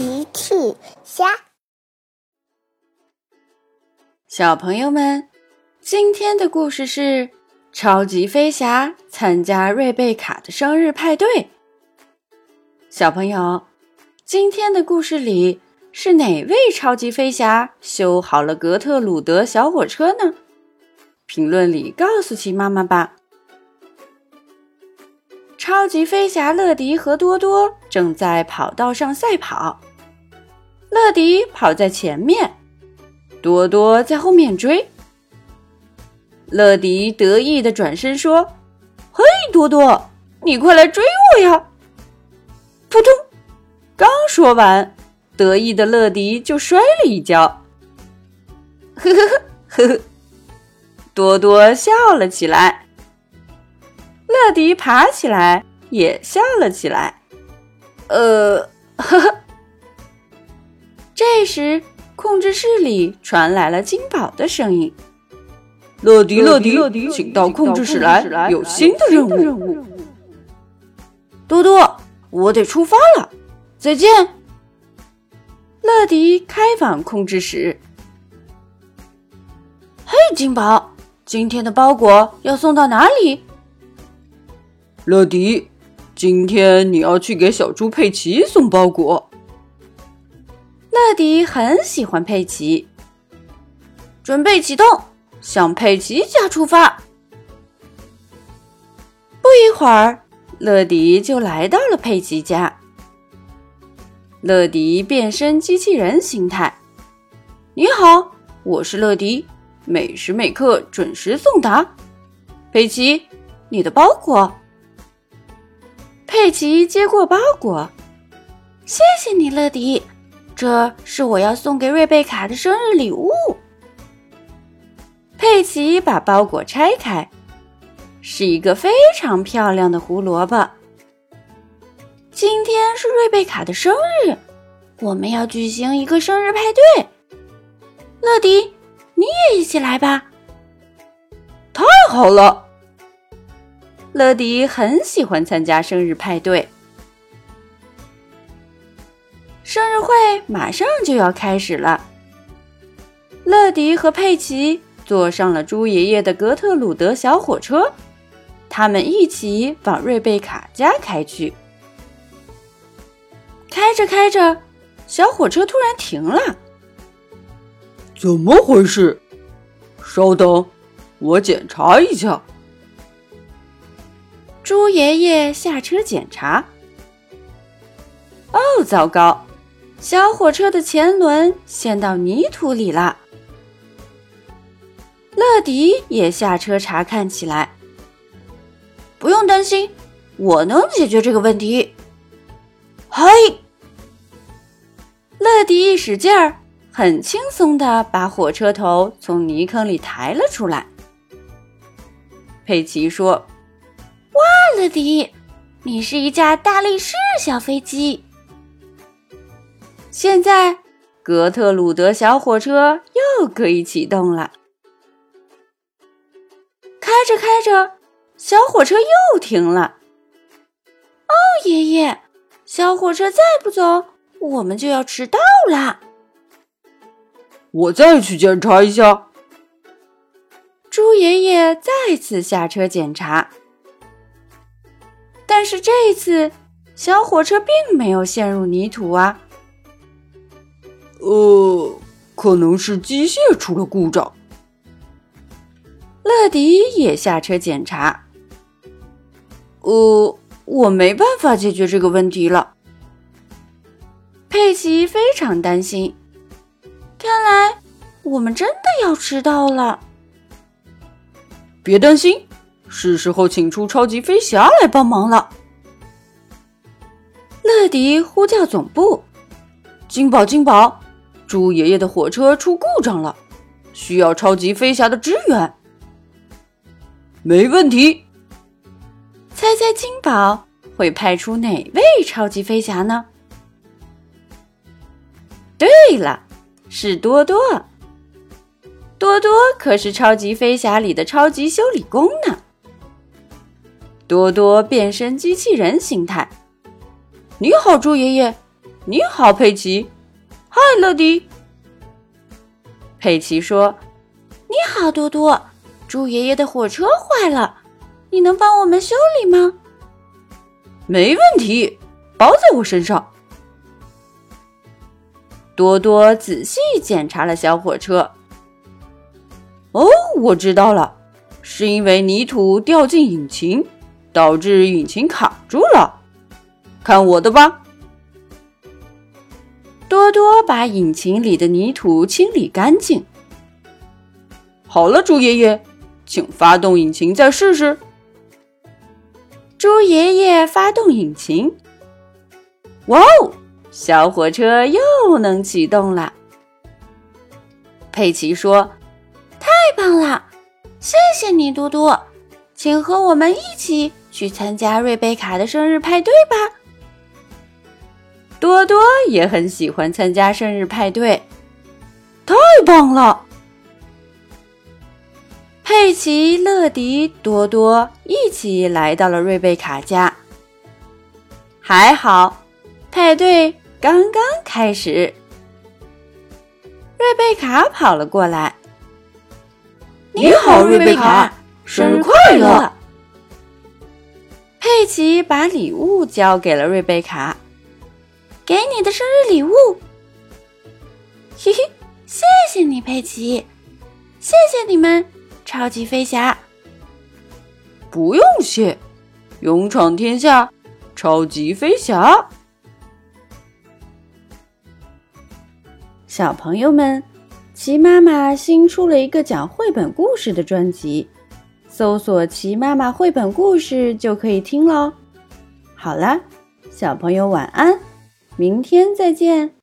奇趣虾，小朋友们，今天的故事是超级飞侠参加瑞贝卡的生日派对。小朋友，今天的故事里是哪位超级飞侠修好了格特鲁德小火车呢？评论里告诉奇妈妈吧。超级飞侠乐迪和多多正在跑道上赛跑，乐迪跑在前面，多多在后面追。乐迪得意的转身说：“嘿，多多，你快来追我呀！”扑通，刚说完，得意的乐迪就摔了一跤。呵呵呵呵呵，多多笑了起来。乐迪爬起来，也笑了起来。呃，呵呵。这时，控制室里传来了金宝的声音：“乐迪，乐迪，请到控制室来，有新的任务。”多多，我得出发了，再见。乐迪开往控制室。嘿，金宝，今天的包裹要送到哪里？乐迪，今天你要去给小猪佩奇送包裹。乐迪很喜欢佩奇，准备启动，向佩奇家出发。不一会儿，乐迪就来到了佩奇家。乐迪变身机器人形态，你好，我是乐迪，每时每刻准时送达。佩奇，你的包裹。佩奇接过包裹，谢谢你，乐迪，这是我要送给瑞贝卡的生日礼物。佩奇把包裹拆开，是一个非常漂亮的胡萝卜。今天是瑞贝卡的生日，我们要举行一个生日派对。乐迪，你也一起来吧！太好了。乐迪很喜欢参加生日派对，生日会马上就要开始了。乐迪和佩奇坐上了猪爷爷的格特鲁德小火车，他们一起往瑞贝卡家开去。开着开着，小火车突然停了。怎么回事？稍等，我检查一下。猪爷爷下车检查。哦，糟糕！小火车的前轮陷到泥土里了。乐迪也下车查看起来。不用担心，我能解决这个问题。嘿！乐迪一使劲儿，很轻松的把火车头从泥坑里抬了出来。佩奇说。哇乐迪，你是一架大力士小飞机。现在，格特鲁德小火车又可以启动了。开着开着，小火车又停了。哦，爷爷，小火车再不走，我们就要迟到啦！我再去检查一下。猪爷爷再次下车检查。但是这一次，小火车并没有陷入泥土啊。呃，可能是机械出了故障。乐迪也下车检查。呃，我没办法解决这个问题了。佩奇非常担心，看来我们真的要迟到了。别担心。是时候请出超级飞侠来帮忙了。乐迪呼叫总部：“金宝，金宝，猪爷爷的火车出故障了，需要超级飞侠的支援。”没问题。猜猜金宝会派出哪位超级飞侠呢？对了，是多多。多多可是超级飞侠里的超级修理工呢。多多变身机器人形态。你好，猪爷爷，你好，佩奇。嗨，乐迪。佩奇说：“你好，多多。猪爷爷的火车坏了，你能帮我们修理吗？”没问题，包在我身上。多多仔细检查了小火车。哦，我知道了，是因为泥土掉进引擎，导致引擎卡住了。看我的吧！多多把引擎里的泥土清理干净。好了，猪爷爷，请发动引擎再试试。猪爷爷发动引擎，哇哦，小火车又能启动了。佩奇说：“太棒了，谢谢你，多多，请和我们一起去参加瑞贝卡的生日派对吧。”多多也很喜欢参加生日派对，太棒了！佩奇、乐迪、多多一起来到了瑞贝卡家。还好，派对刚刚开始。瑞贝卡跑了过来：“你好，瑞贝卡，生日快乐！”佩奇把礼物交给了瑞贝卡：“给你的生日礼物。”嘿嘿，谢谢你，佩奇，谢谢你们。超级飞侠，不用谢，勇闯天下，超级飞侠。小朋友们，齐妈妈新出了一个讲绘本故事的专辑，搜索“齐妈妈绘本故事”就可以听喽。好了，小朋友晚安，明天再见。